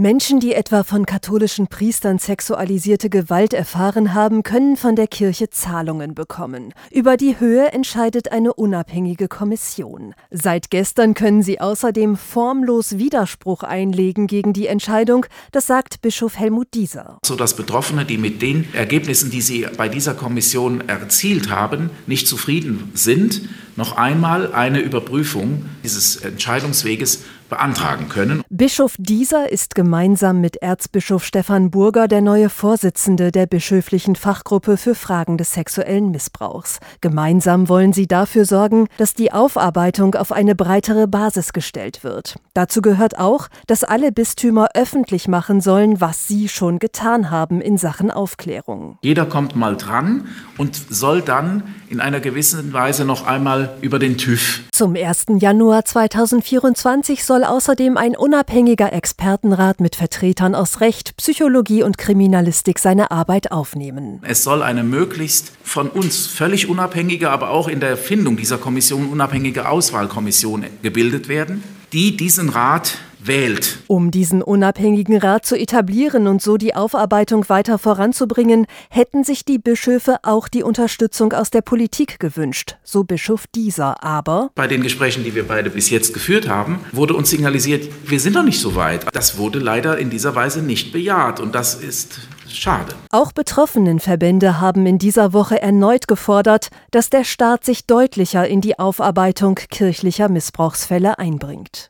Menschen, die etwa von katholischen Priestern sexualisierte Gewalt erfahren haben, können von der Kirche Zahlungen bekommen. Über die Höhe entscheidet eine unabhängige Kommission. Seit gestern können sie außerdem formlos Widerspruch einlegen gegen die Entscheidung, das sagt Bischof Helmut Dieser. So dass Betroffene, die mit den Ergebnissen, die sie bei dieser Kommission erzielt haben, nicht zufrieden sind, noch einmal eine Überprüfung dieses Entscheidungsweges beantragen können. Bischof Dieser ist gemeinsam mit Erzbischof Stefan Burger der neue Vorsitzende der bischöflichen Fachgruppe für Fragen des sexuellen Missbrauchs. Gemeinsam wollen sie dafür sorgen, dass die Aufarbeitung auf eine breitere Basis gestellt wird. Dazu gehört auch, dass alle Bistümer öffentlich machen sollen, was sie schon getan haben in Sachen Aufklärung. Jeder kommt mal dran und soll dann in einer gewissen Weise noch einmal über den TÜV. Zum 1. Januar 2024 soll außerdem ein unabhängiger Expertenrat mit Vertretern aus Recht, Psychologie und Kriminalistik seine Arbeit aufnehmen. Es soll eine möglichst von uns völlig unabhängige, aber auch in der Findung dieser Kommission unabhängige Auswahlkommission gebildet werden, die diesen Rat wählt. Um diesen unabhängigen Rat zu etablieren und so die Aufarbeitung weiter voranzubringen, hätten sich die Bischöfe auch die Unterstützung aus der Politik gewünscht, so Bischof Dieser. Aber bei den Gesprächen, die wir beide bis jetzt geführt haben, wurde uns signalisiert, wir sind noch nicht so weit. Das wurde leider in dieser Weise nicht bejaht und das ist schade. Auch Betroffenenverbände haben in dieser Woche erneut gefordert, dass der Staat sich deutlicher in die Aufarbeitung kirchlicher Missbrauchsfälle einbringt.